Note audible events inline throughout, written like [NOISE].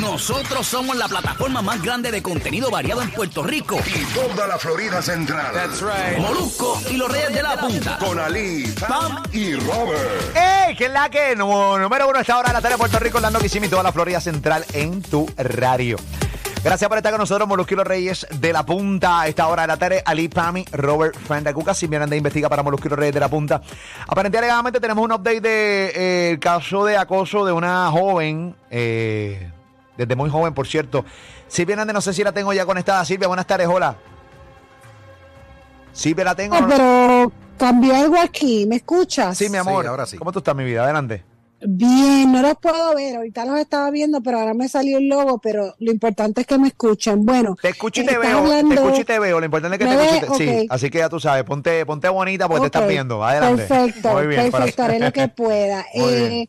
Nosotros somos la plataforma más grande de contenido variado en Puerto Rico. y toda la Florida Central. Molusco y los Reyes de la Punta. Con Ali, Pam y Robert. ¡Ey! ¿Qué es la que? Número uno esta hora de la tarde de Puerto Rico, Orlando Kissimmee y toda la Florida Central en tu radio. Gracias por estar con nosotros, los Reyes de la Punta. A esta hora de la tarde, Ali Pami, Robert Fenda Cuca, si vienen de investiga para los Reyes de la Punta. Aparentemente, alegadamente, tenemos un update del de, eh, caso de acoso de una joven, eh, desde muy joven, por cierto. Silvia Hernández, no sé si la tengo ya conectada. Silvia, buenas tardes, hola. Silvia, la tengo. Ah, pero cambió algo aquí, ¿me escuchas? Sí, mi amor. ahora sí. ¿Cómo tú estás, mi vida? Adelante. Bien, no los puedo ver, ahorita los estaba viendo, pero ahora me salió el logo, pero lo importante es que me escuchen. Bueno, Te escucho y te veo, hablando- te escucho y te veo. Lo importante es que ¿Me te escucho. Sí, así que ya tú sabes, ponte, ponte bonita porque te estás viendo. Adelante. Perfecto, Muy bien, perfecto, para- haré lo que pueda. [LAUGHS] Eh,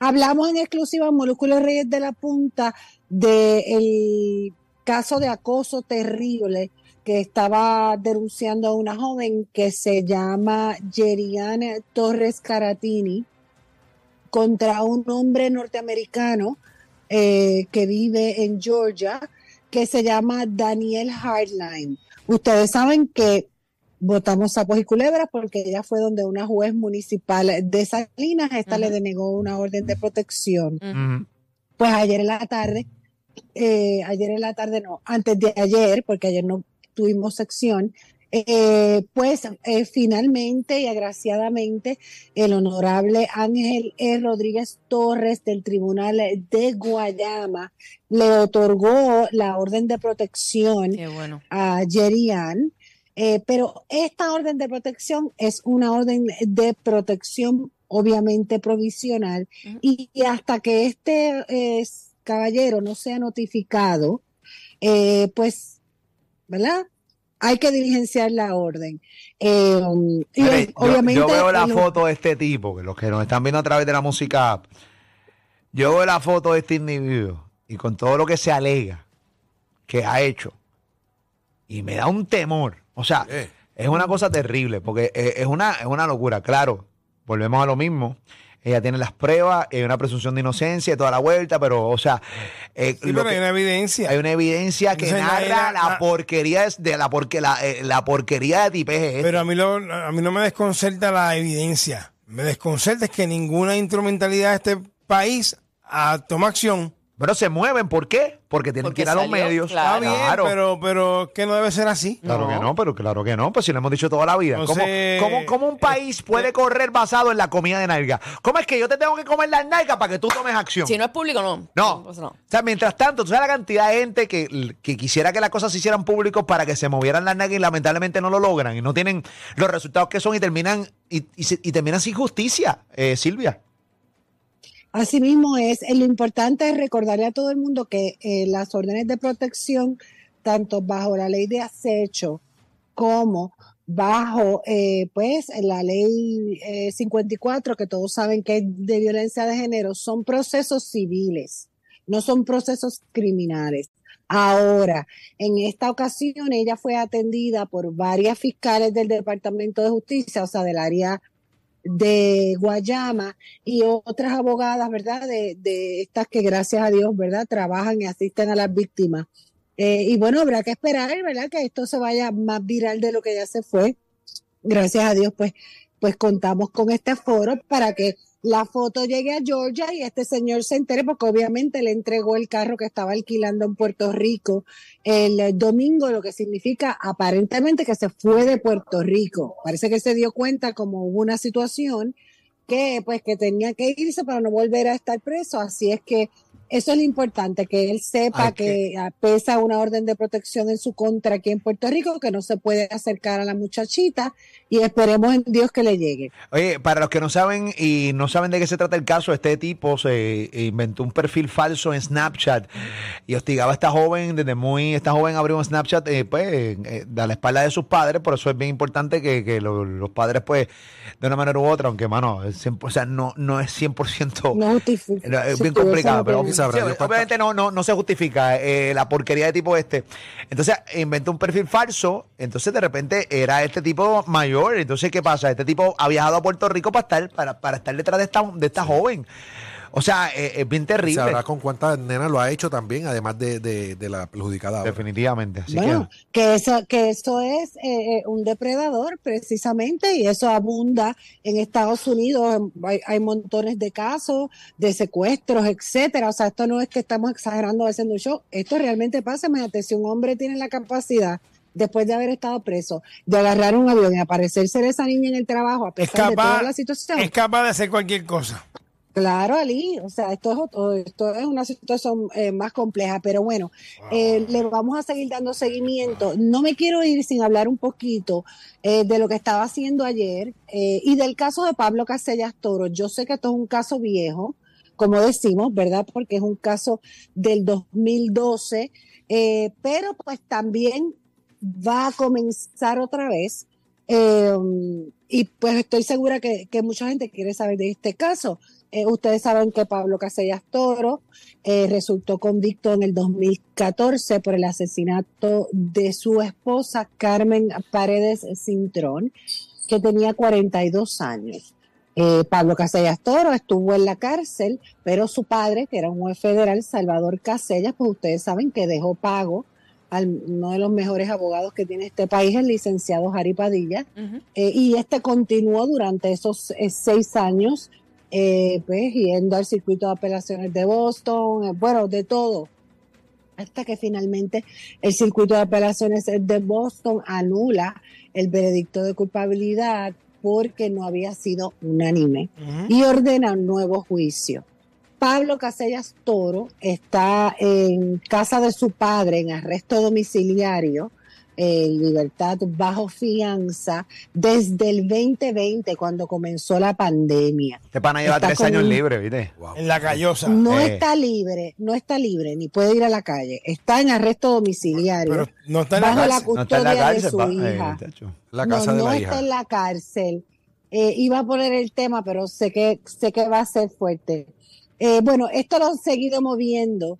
hablamos en exclusiva Molúsculos Reyes de la Punta del caso de acoso terrible que estaba denunciando a una joven que se llama Yeriana Torres Caratini contra un hombre norteamericano eh, que vive en Georgia que se llama Daniel Hardline. Ustedes saben que votamos sapos y culebras porque ella fue donde una juez municipal de Salinas, esta le denegó una orden de protección. Pues ayer en la tarde, eh, ayer en la tarde no, antes de ayer, porque ayer no tuvimos sección, eh, pues eh, finalmente y agraciadamente el honorable Ángel E. Rodríguez Torres del Tribunal de Guayama le otorgó la orden de protección bueno. a Yerian, eh, pero esta orden de protección es una orden de protección obviamente provisional y, y hasta que este eh, caballero no sea notificado, pues, ¿verdad? Hay que diligenciar la orden. Eh, y Mire, yo- obviamente yo, veo la foto de este tipo, que los que nos están viendo a través de la música app, yo veo la foto de este individuo y con todo lo que se alega que ha hecho, y me da un temor. O sea, Eh. es una cosa terrible, porque eh, es una, es una locura. Claro, volvemos a lo mismo. Ella tiene las pruebas, hay una presunción de inocencia toda la vuelta, pero, o sea, eh, Sí, pero que- hay una evidencia. hay una evidencia que Entonces, narra la- la, la- porquería de la, porque, la, eh, la porquería de tipeje. Pero a mí, lo- a mí no me desconcerta la evidencia. Me desconcerta es que ninguna instrumentalidad de este país ah, toma acción. Pero se mueven, ¿por qué? Porque tienen Porque que ir a los salió, medios. claro. Está bien, pero, pero que no debe ser así. Claro que no, pero claro que no, pues si lo hemos dicho toda la vida. ¿Cómo, Entonces, cómo- cómo un país eh, puede eh, correr basado en la comida de nalga? ¿Cómo es que yo te tengo que comer las nalgas para que tú tomes acción? Si no es público, no. No. Pues no. O sea, mientras tanto, tú sabes la cantidad de gente que, que quisiera que las cosas se hicieran públicos para que se movieran las nalgas y lamentablemente no lo logran y no tienen los resultados que son y terminan y, y se- y terminan sin justicia, eh, Silvia. Así mismo es. Eh, Lo importante es recordarle a todo el mundo que eh, las órdenes de protección, tanto bajo la ley de acecho como bajo eh, pues la ley eh, 54, que todos saben que es de violencia de género, son procesos civiles, no son procesos criminales. Ahora, en esta ocasión ella fue atendida por varias fiscales del Departamento de Justicia, o sea, del área de Guayama y otras abogadas, ¿verdad? De, de estas que gracias a Dios, ¿verdad? Trabajan y asisten a las víctimas. Eh, y bueno, habrá que esperar, ¿verdad? Que esto se vaya más viral de lo que ya se fue. Gracias a Dios, pues, pues contamos con este foro para que la foto llegue a Georgia y este señor se entere, porque obviamente le entregó el carro que estaba alquilando en Puerto Rico el eh, domingo, lo que significa aparentemente que se fue de Puerto Rico. Parece que se dio cuenta como hubo una situación que pues que tenía que irse para no volver a estar preso, así es que eso es lo importante, que él sepa que, ah, pesa una orden de protección en su contra aquí en Puerto Rico, que no se puede acercar a la muchachita y esperemos en Dios que le llegue. Oye, para los que no saben y no saben de qué se trata el caso, este tipo se inventó un perfil falso en Snapchat y hostigaba a esta joven desde muy, esta joven abrió un Snapchat eh, pues eh, a la espalda de sus padres, por eso es bien importante que, que lo- los padres pues de una manera u otra, aunque mano, es 100%, o sea, no, no es 100% No [LAUGHS] es bien complicado, pero que- Sabrá sí, obviamente no, no, no se justifica eh, la porquería de tipo este. Entonces inventó un perfil falso, entonces de repente era este tipo mayor, entonces ¿qué pasa? Este tipo ha viajado a Puerto Rico para estar, para, para estar detrás de esta, de esta joven. O sea, eh, es bien terrible. Sabrá con cuántas nenas lo ha hecho también, además de, de, de la perjudicada. ahora. Definitivamente. Así Bueno, que, que eso, que eso es eh, eh, un depredador precisamente y eso abunda en Estados Unidos. Hay, hay montones de casos de secuestros, etcétera. O sea, esto no es que estamos exagerando haciendo un show. Esto realmente pasa. Imagínate, si un hombre tiene la capacidad después de haber estado preso, de agarrar un avión y aparecerse de esa niña en el trabajo a Es pesar de toda la situación. es capaz de hacer cualquier cosa. Claro, Ali, o sea, esto es, otro- esto es una situación eh, más compleja, pero bueno, eh, le vamos a seguir dando seguimiento. No me quiero ir sin hablar un poquito eh, de lo que estaba haciendo ayer eh, y del caso de Pablo Casellas Toro. Yo sé que esto es un caso viejo, como decimos, ¿verdad? Porque es un caso del 2012, eh, pero pues también va a comenzar otra vez. Eh, y pues estoy segura que, que mucha gente quiere saber de este caso. Eh, ustedes saben que Pablo Casellas Toro eh, resultó convicto en el 2014 por el asesinato de su esposa Carmen Paredes Cintrón, que tenía 42 años. Eh, Pablo Casellas Toro estuvo en la cárcel, pero su padre, que era un juez federal, Salvador Casellas, pues ustedes saben que dejó pago al uno de los mejores abogados que tiene este país, el licenciado Jari Padilla, eh, y este continuó durante esos eh, seis años, eh, pues yendo al circuito de apelaciones de Boston, bueno, de todo, hasta que finalmente el circuito de apelaciones de Boston anula el veredicto de culpabilidad porque no había sido unánime y ordena un nuevo juicio. Pablo Casellas Toro está en casa de su padre en arresto domiciliario, en libertad bajo fianza, desde el 2020, cuando comenzó la pandemia. este pana lleva está tres con años un- libre, ¿viste? Wow. En la callosa. No Eh. está libre, no está libre, ni puede ir a la calle. Está en arresto domiciliario. Pero no está en la bajo la custodia de cárcel, su pa- hija. La no, está en la cárcel. Eh, iba a poner el tema, pero sé que, sé que va a ser fuerte. Eh, bueno, esto lo han seguido moviendo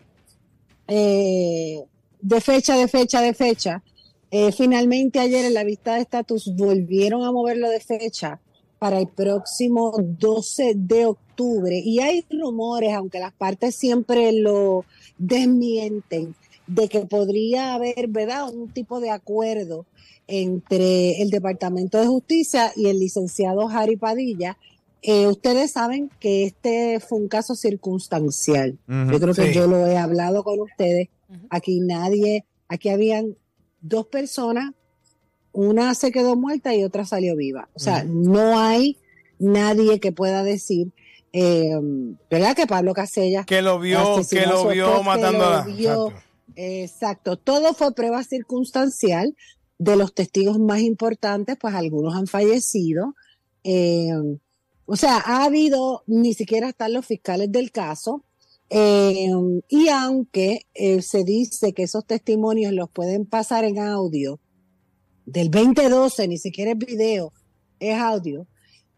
eh, de fecha, de fecha, de fecha. Eh, finalmente ayer en la vista de estatus volvieron a moverlo de fecha para el próximo 12 de octubre. Y hay rumores, aunque las partes siempre lo desmienten, de que podría haber, ¿verdad?, un tipo de acuerdo entre el Departamento de Justicia y el licenciado Harry Padilla. Eh, ustedes saben que este fue un caso circunstancial. Yo creo que Sí. yo lo he hablado con ustedes. Aquí nadie, aquí habían dos personas, una se quedó muerta y otra salió viva. O sea, no hay nadie que pueda decir, eh, ¿verdad? Que Pablo Casellas Que lo vio, que lo vio matando a. Exacto. Exacto, todo fue prueba circunstancial de los testigos más importantes, pues algunos han fallecido. Eh, o sea, ha habido, ni siquiera están los fiscales del caso, eh, y aunque eh, se dice que esos testimonios los pueden pasar en audio, del 2012, ni siquiera es video, es audio,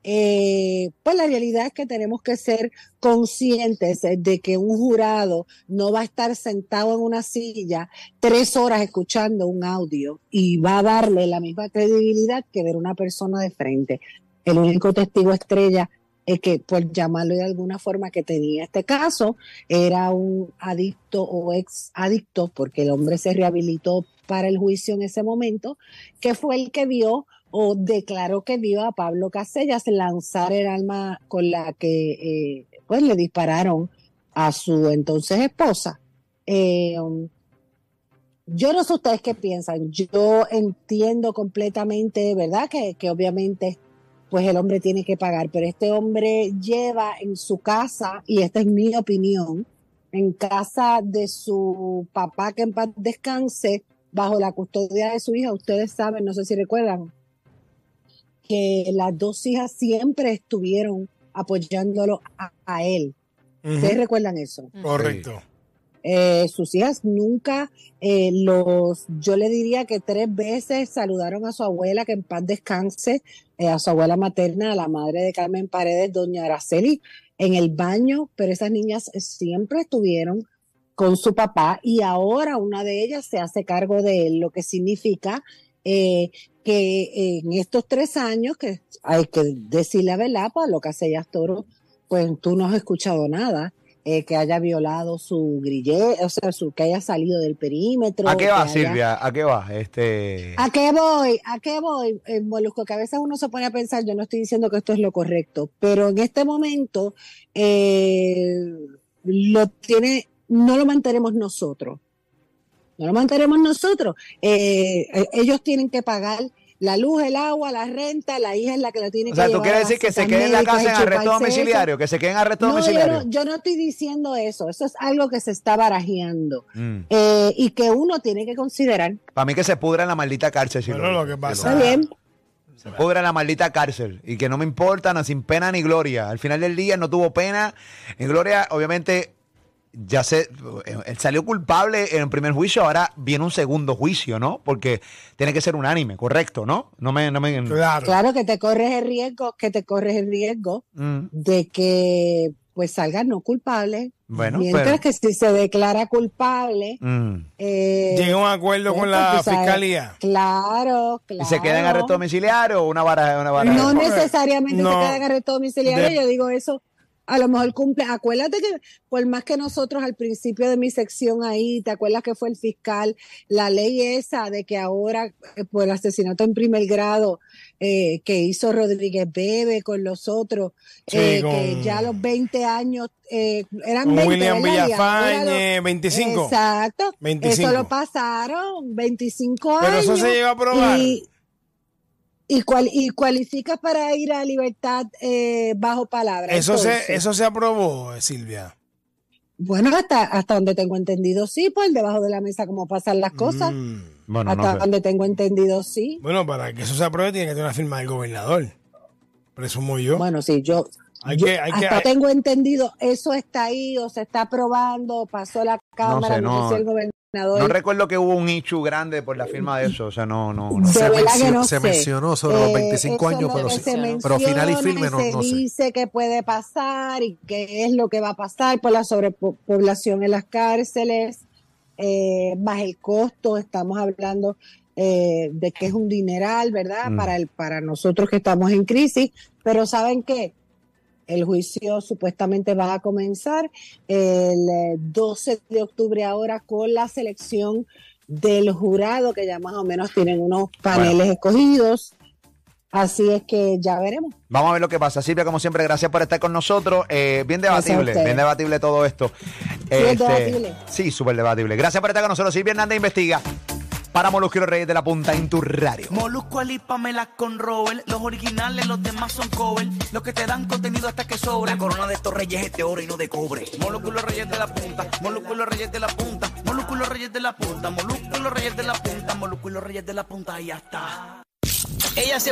eh, pues la realidad es que tenemos que ser conscientes de que un jurado no va a estar sentado en una silla tres horas escuchando un audio y va a darle la misma credibilidad que ver una persona de frente. El único testigo estrella es que, por llamarlo de alguna forma, que tenía este caso, era un adicto o ex adicto, porque el hombre se rehabilitó para el juicio en ese momento, que fue el que vio o declaró que vio a Pablo Casellas lanzar el arma con la que eh, pues le dispararon a su entonces esposa. Eh, um, yo no sé ustedes qué piensan. Yo entiendo completamente, ¿verdad? Que, que obviamente pues el hombre tiene que pagar, pero este hombre lleva en su casa, y esta es mi opinión, en casa de su papá, que en paz descanse, bajo la custodia de su hija. Ustedes saben, no sé si recuerdan, que las dos hijas siempre estuvieron apoyándolo a, a él. ¿Ustedes recuerdan eso? Correcto. Eh, sus hijas nunca eh, los, yo le diría que tres veces saludaron a su abuela, que en paz descanse, eh, a su abuela materna, a la madre de Carmen Paredes, doña Araceli, en el baño, pero esas niñas siempre estuvieron con su papá y ahora una de ellas se hace cargo de él, lo que significa eh, que en estos tres años, que hay que decirle la verdad, pues lo que hace Toro, pues tú no has escuchado nada eh, que haya violado su grillete, o sea, su, que haya salido del perímetro. ¿A qué va, haya- Silvia? ¿A qué va? Este... ¿A qué voy? ¿A qué voy, eh, Molusco? Que a veces uno se pone a pensar, yo no estoy diciendo que esto es lo correcto, pero en este momento eh, lo tiene, no lo mantenemos nosotros. No lo mantenemos nosotros. Eh, ellos tienen que pagar la luz, el agua, la renta, la hija es la que la tiene O sea, que ¿tú quieres decir que se citas quede en la casa en arresto eso. domiciliario? ¿Que se quede en arresto No, yo domiciliario? no, yo no estoy diciendo eso. Eso es algo que se está barajeando Mm. eh, y que uno tiene que considerar. Para mí que se pudra en la maldita cárcel. si Bueno, lo que pasa- Está bien. Se pudra en la maldita cárcel. Y que no me importa, no, sin pena ni gloria. Al final del día no tuvo pena. En gloria, obviamente, ya se. Él salió culpable en el primer juicio. Ahora viene un segundo juicio, ¿no? Porque tiene que ser unánime, correcto, ¿no? No me. No me Claro. Claro que te corres el riesgo, que te corres el riesgo Mm, de que pues salga no culpable. Bueno, Mientras pero- que si se declara culpable, mm. eh, Llega a un acuerdo pues, con la sabes, fiscalía. Claro, claro. ¿Y se queda en arresto domiciliario o una vara? Una vara No necesariamente no. se queda en arresto domiciliario, De- yo digo eso. A lo mejor cumple. Acuérdate que por más que nosotros al principio de mi sección ahí, ¿te acuerdas que fue el fiscal? La ley esa de que ahora eh, por el asesinato en primer grado eh, que hizo Rodríguez Bebe con los otros, Sí, eh, con- que ya a los 20 años eh, eran Con 20, William Villafañe, lo- 25. Exacto. 25. Eso lo pasaron, 25 Pero años. eso se llegó a probar. Y, y, cual, y cualifica para ir a libertad eh, bajo palabra. Eso se, eso se aprobó, Silvia. Bueno, hasta, hasta donde tengo entendido, sí, por debajo de la mesa, como pasan las cosas. Mm. Bueno, hasta no sé. donde tengo entendido, sí. Bueno, para que eso se apruebe tiene que tener una firma del gobernador. Presumo yo. Bueno, sí, yo, Hay yo que- hay que- hasta hay- tengo entendido, eso está ahí o se está aprobando, pasó la Cámara, sé, no, no. sé si el gobernador. No recuerdo que hubo un issue grande por la firma de eso. O sea, no, no. no. Se, mencionó, no se sé. mencionó sobre los Eh, 25 eso años, pero, sí- final y firme no, se no sé. dice que puede pasar y qué es lo que va a pasar por la sobrepoblación en las cárceles, eh, más el costo, estamos hablando eh, de que es un dineral, ¿verdad? Mm. Para, el, para nosotros que estamos en crisis, pero ¿saben qué? El juicio supuestamente va a comenzar el eh, 12 de octubre ahora con la selección del jurado, que ya más o menos tienen unos paneles escogidos. Así es que ya veremos. Vamos a ver lo que pasa. Silvia, como siempre, gracias por estar con nosotros. Eh, bien debatible, bien debatible todo esto. es debatible. Sí, súper debatible. Gracias por estar con nosotros. Silvia Hernández investiga para Molusco y los Reyes de la Punta en tu radio. Molusco, Ali, Pamela con Robert. Los originales, los demás son cover. Los que te dan contenido hasta que sobra. La corona de estos reyes es de oro y no de cobre. Molusco y los Reyes de la Punta. Molusco y los Reyes de la Punta. Molusco y los Reyes de la Punta. Molusco y los Reyes de la Punta. Molusco y los Reyes de la Punta. Y ya está. Ella se